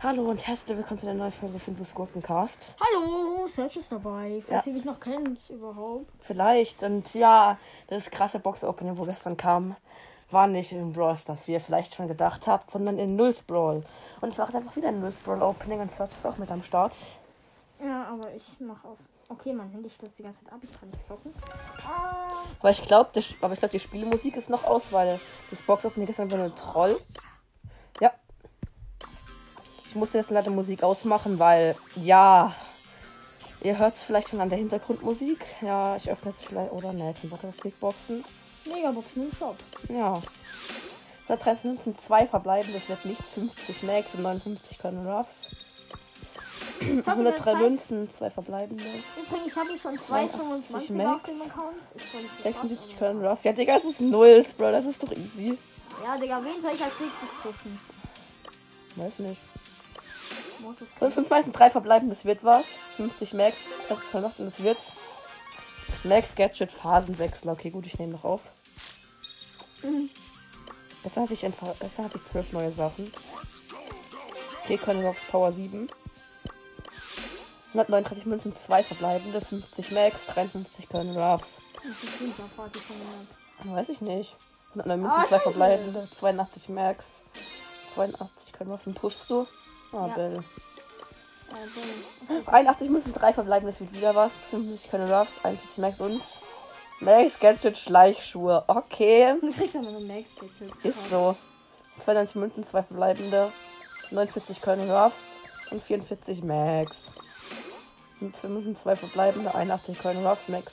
Hallo und herzlich willkommen zu der neuen Folge Findus Gurkencast. Hallo, Search ist dabei. Falls Ja. ihr mich noch kennt überhaupt. Vielleicht und ja, das krasse Box-Opening, wo gestern kam, war nicht in Brawl Stars, wie ihr vielleicht schon gedacht habt, sondern in Nulls Brawl. Und ich mache jetzt einfach wieder ein Nulls Brawl Opening und Search ist auch mit am Start. Ja, aber ich mache auf. Okay, mein Handy stürzt die ganze Zeit ab. Ich kann nicht zocken. Ah, Aber ich glaube, glaube, die Spielmusik ist noch aus, weil das Box-Opening ist einfach nur ein Troll. Ja. Ich musste jetzt leider Musik ausmachen, weil, ja, ihr hört es vielleicht schon an der Hintergrundmusik. Ja, ich öffne jetzt vielleicht, oder ne, kein Bock auf Kickboxen. Megaboxen im Shop. Ja. Da treffen sind zwei verbleiben, das wird nichts. 50 Max und 59 können Ruffs. Zocken wir 103 Zeit? Münzen, zwei verbleibende. Übrigens, ich habe schon 82 225 Max. auf dem Account. Ist zwar nicht so krass, 76 aber- können Ruffs. Ja, Digga, es ist Nulls, Bro, das ist doch easy. Ja, Digga, wen soll ich als nächstes pushen? Weiß nicht. Das sind meistens drei verbleibende, das wird was. 50 Max, das kann noch, und das wird. Max Gadget Phasenwechsel. Okay, gut, ich nehme noch auf. Mhm. Gestern hatte ich, einfach, gestern hatte ich zwölf neue Sachen. Okay, können wir aufs Power 7. 139 Münzen, 2 verbleibende, 50 Max, 53 können Ruffs. Weiß ich nicht. 109 Ah, Münzen, 2 scheiße. verbleibende, 82 Max, 82 können Ruffs. Pushst du? Ah, Ja. Bill. 81 Münzen, 3 verbleibende, das wird wieder was. 50 können Ruffs, 41 Max und Max Gadget Schleichschuhe. Okay. Du kriegst aber nur Max Gadgets. Ist so. 92 Münzen, 2 verbleibende, 49 können Ruffs und 44 Max. 2 Münzen, 2 verbleibende, 81 können Ruffs, Max,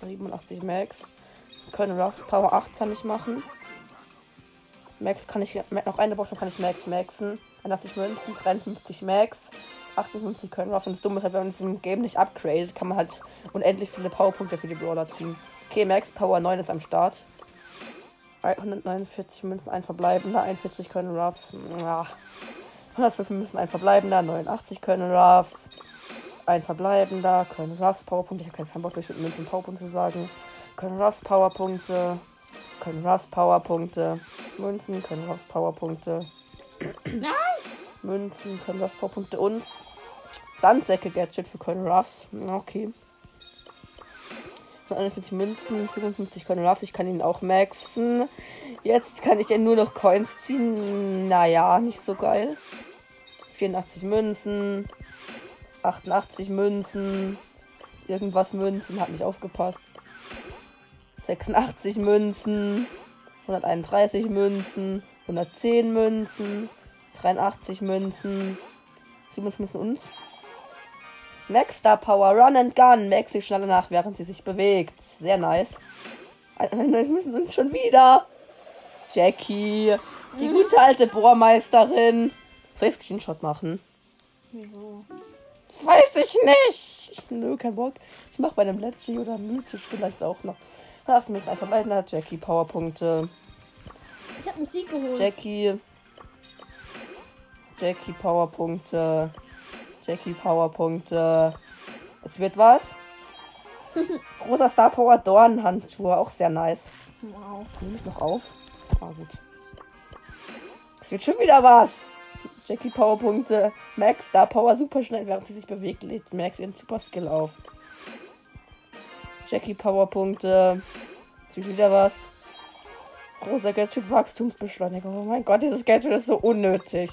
87 Max. Können Ruffs, Power 8 kann ich machen. Max kann ich, noch eine Box, dann kann ich Max maxen. 81 Münzen, 53 Max, 58 können Ruffs. Und das Dumme ist halt, wenn man im Game nicht upgradet, kann man halt unendlich viele Powerpunkte für die Brawler ziehen. Okay, Max Power 9 ist am Start. 149 Münzen, ein verbleibender, 41 können Ruffs. Ja. 105 Münzen, ein verbleibender, 89 können Ruffs. Ein verbleibender, können Ruffs Powerpunkte. Ich habe keinen Bock, durch mit Münzen Powerpunkte zu sagen. Können Ruffs Powerpunkte. Können Ruffs Powerpunkte. Münzen, können Ruffs Powerpunkte. Nein! Münzen, können Ruffs Powerpunkte und Sandsäcke Gadget für können Ruffs. Okay. 41 Münzen, 55 können Ruffs. Ich kann ihn auch maxen. Jetzt kann ich ja nur noch Coins ziehen. Naja, nicht so geil. 84 Münzen. 88 Münzen. Irgendwas Münzen, hat nicht aufgepasst. 86 Münzen. 131 Münzen. 110 Münzen. 83 Münzen. 77 Münzen und Max Star Power, Run and Gun. Max sich schneller nach, während sie sich bewegt. Sehr nice. Das müssen sind schon wieder. Jackie. Die gute alte Bohrmeisterin. Soll ich Screenshot machen? Wieso? Weiß ich nicht. Nö, kein Bock. Ich mach bei einem Let's oder Mythisch vielleicht auch noch. Mir ist einfach weiter. Jackie Powerpunkte. Ich hab Musik geholt. Jackie. Jackie Powerpunkte. Jackie Powerpunkte. Es wird was? Großer Star Power Dornhandschuhe. Auch sehr nice. Wow. Nehme ich noch auf? Ah, gut. Es wird schon wieder was. Jackie Powerpunkte. Max Star Power super schnell, während sie sich bewegt, lädt Max ihren Super Skill auf. Jackie Powerpunkte. Wird wieder was. Großer Gadget Wachstumsbeschleuniger. Oh mein Gott, dieses Gadget ist so unnötig.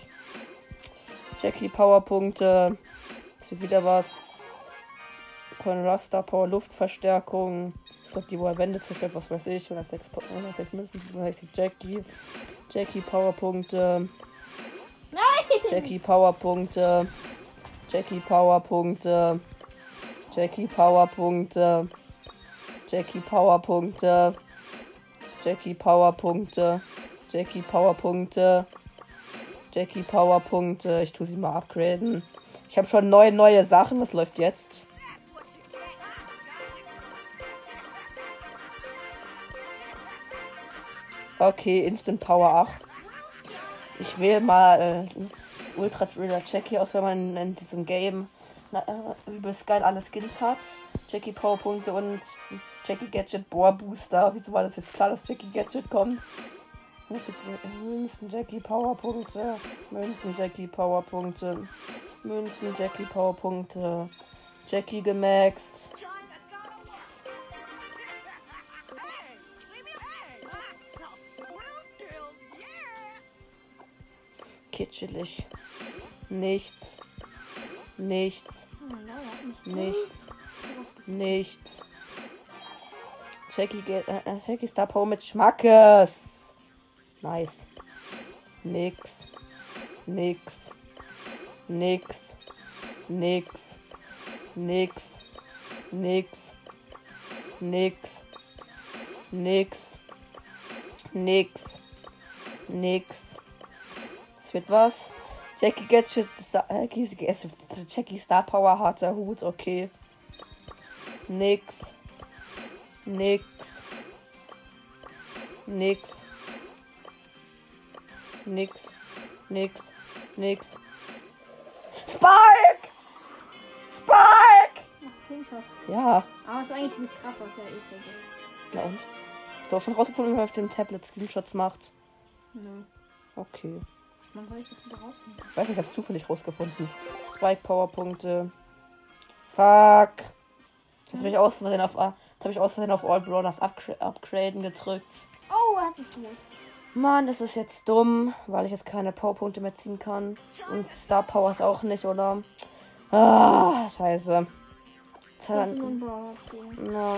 Jackie Powerpunkte. Wird wieder was. Conrad Star Power Luftverstärkung. Ich glaube, die wo er Wände zerstört, was weiß ich. 106, Po- 106 Münzen, 160 Jackie. Jackie Powerpunkte. Nein! Jackie Powerpunkte. Jackie Powerpunkte. Jackie Powerpunkte. Jackie Powerpunkte. Jackie Powerpunkte. Jackie Powerpunkte. Jackie Powerpunkte. Ich tue sie mal upgraden. Ich habe schon neun neue Sachen. Was läuft jetzt? Okay, Instant Power 8. Ich wähle mal äh, Ultra Thriller Jackie aus, wenn man in diesem Game na, äh, übelst geil alle Skins hat. Jackie Powerpunkte und Jackie Gadget Bohr Booster. Wieso war das jetzt klar, dass Jackie Gadget kommt? Münzen, Jackie, Powerpunkte. Münzen, Jackie, Powerpunkte. Münzen, Jackie, Powerpunkte. Jackie gemaxt. Kitschelig. Nichts. Nichts. Oh, er Nichts. Nichts. Jackie, äh, äh, Jackie Star Power mit Schmackes. Nice. Nix. Nix. Nix. Nix. Nix. Nix. Nix. Nix. Nix. Nix. Es wird was. Jackie Gadget, Star, äh, Jackie, Star Power, harter Hut, okay. Nix. Nix. Nix. Nix. Nix. Nix. Spike! Spike! Ja. Aber ist eigentlich nicht krass, was ja eh fake ist. Na und? Hast du auch schon rausgefunden, wie man auf dem Tablet Screenshots macht? Nö. Okay. Wann soll ich das wieder? Ich weiß nicht, ich hab's zufällig rausgefunden. Spike Powerpunkte. Fuck. Jetzt habe ich aus Versehen auf, hab ich aus Versehen auf All Brawlers upgra upgraden gedrückt. Oh, er hat mich geholt. Mann, das ist jetzt dumm, weil ich jetzt keine Powerpunkte mehr ziehen kann. Und Star Powers auch nicht, oder? Ah, scheiße. Dann, na,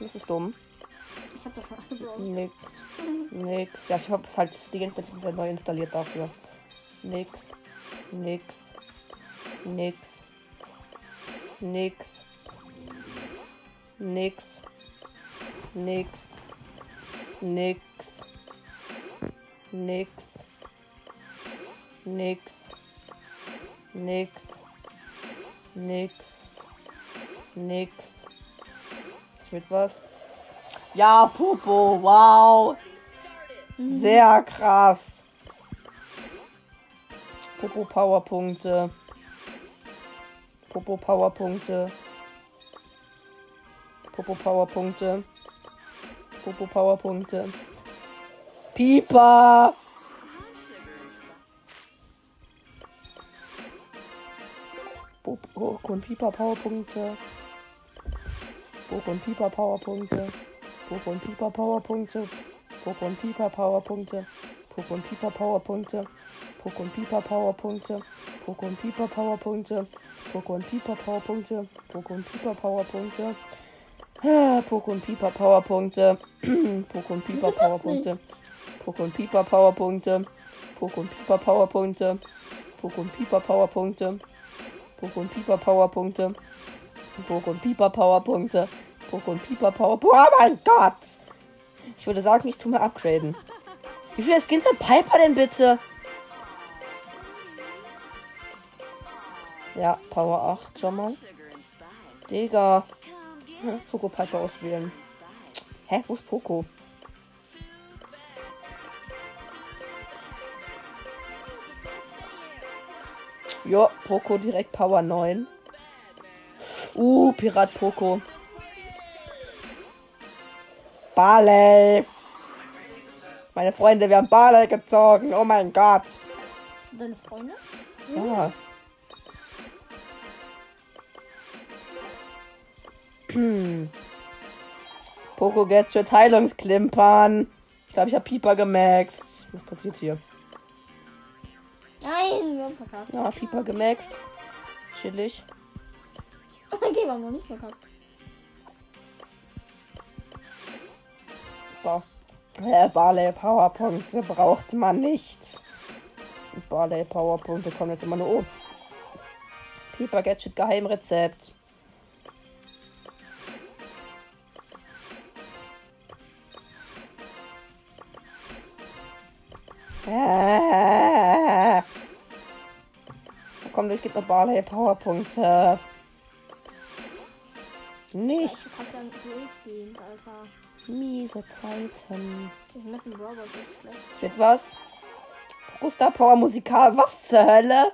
das ist dumm. Ich hab das. Nix. Nix. Ja, ich habe es halt die ganze Zeit wieder neu installiert dafür. Nix. Nix. Nix. Nix. Nix. Nix. Nix. Nix. Nix. Nix. Nix. Nix. Es wird was. Ja, Popo, wow. Sehr krass. Popo Powerpunkte. Popo Powerpunkte. Popo Powerpunkte. Popo Powerpunkte. Pieper. Popo und Pieper Powerpunkte. Popo und Pieper Powerpunkte. Poco und Pieper Powerpunkte. Poco und Pieper Powerpunkte. Poco und Pieper Powerpunkte. Poco und Pieper Powerpunkte. Poco Pieper Powerpunkte. Poco Pieper Powerpunkte. Poco Pieper Powerpunkte. Ah, Poco Pieper Powerpunkte. Poco Pieper Powerpunkte. Poco Pieper Powerpunkte. Poco Pieper Powerpunkte. Poco Pieper Powerpunkte. Poco Pieper Powerpunkte. Poco Pieper Powerpunkte. Poco und Pieper Powerpunkte. Oh mein Gott! Ich würde sagen, ich tue mir upgraden. Wie viele Skins hat Piper denn bitte? Ja, Power 8 schon mal. Digga. Poco Piper auswählen. Hä, wo ist Poco? Jo, Poco direkt Power 9. Uh, Pirat Poco. Barley. Meine Freunde, wir haben Barley gezogen. Oh mein Gott. Deine Freunde? Ja. Poco Gadget Heilungsklimpern. Ich glaube, ich habe Pieper gemaxt. Was passiert hier? Nein, wir haben verkackt. Ja, Pieper gemaxt. Chillig. Okay, wir haben noch nicht verkackt. So. Äh, Barley Powerpunkte braucht man nicht. Barley Powerpunkte kommen jetzt immer nur oben. Pieper Gadget Geheimrezept. Äh. Komm, gebe noch Barley Powerpunkte. Nicht. Du kannst nicht durchgehen, Alter. Miese Zeiten. Es wird was? Star Power Musikal. Was zur Hölle?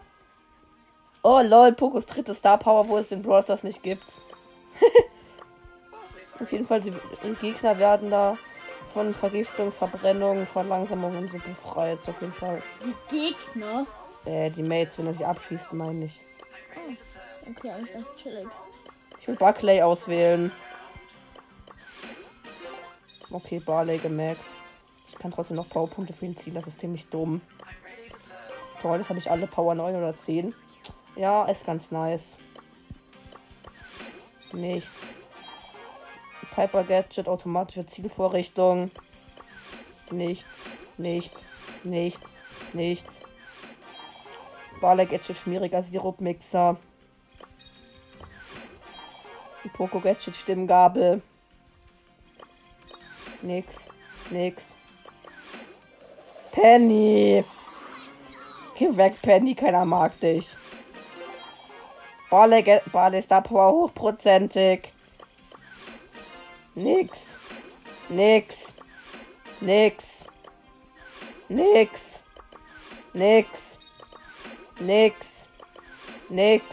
Oh lol, Pokos dritte Star Power, wo es den Brawl Stars nicht gibt. Auf jeden Fall, die Gegner werden da von Vergiftung, Verbrennung, Verlangsamung und so befreit. Auf jeden Fall. Die Gegner. Äh, die Mates, wenn er sie abschießt, meine ich. Okay, eigentlich ganz chillig. Ich will Buckley auswählen. Okay, Barley gemerkt. Ich kann trotzdem noch Powerpunkte für ihn ziehen, das ist ziemlich dumm. Toll, jetzt habe ich alle Power 9 oder 10. Ja, ist ganz nice. Nichts. Piper Gadget, automatische Zielvorrichtung. Nichts, nichts, nichts, nichts. Barley Gadget, schmieriger Sirupmixer. Poco Gadget, Stimmgabel. Nix, nix. Penny! Geh weg, Penny, keiner mag dich. Barley, Barley Star Power hochprozentig. Nix. Nix. Nix. Nix. Nix. Nix. Nix.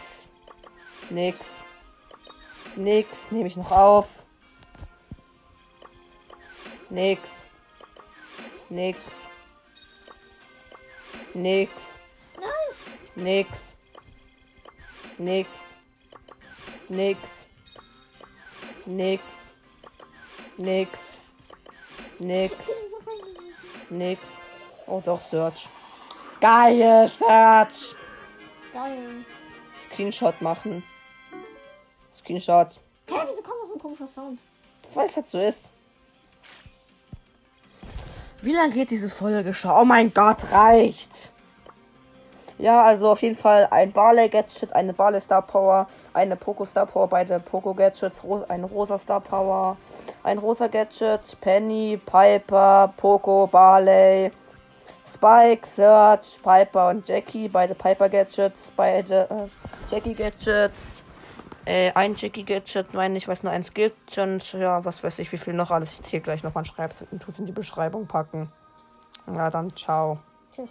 Nix. Nix. Nehme ich noch auf. Nix. Nix. Nix. Nix. Nix. Nix. Nix. Nix. Nix. Nix. Oh doch, Search. Geil, Search. Geil. Screenshot machen. Screenshot. Hä, wieso kommt das so ein komischer Sound? Weil es halt so ist. Wie lange geht diese Folge schon? Oh mein Gott, reicht. Ja, also auf jeden Fall ein Barley Gadget, eine Barley Star Power, eine Poco Star Power, beide Poco Gadgets, ro eine rosa Star Power, ein rosa Gadget, Penny, Piper, Poco, Barley, Spike, Search, Piper und Jackie, beide Piper Gadgets, beide äh, Jackie Gadgets, äh, ein Jackie Gadget, meine ich, was nur eins gibt und ja, was weiß ich, wie viel noch alles. Ich zähle gleich nochmal und schreibe es in die Beschreibung packen. Ja, dann ciao. Tschüss.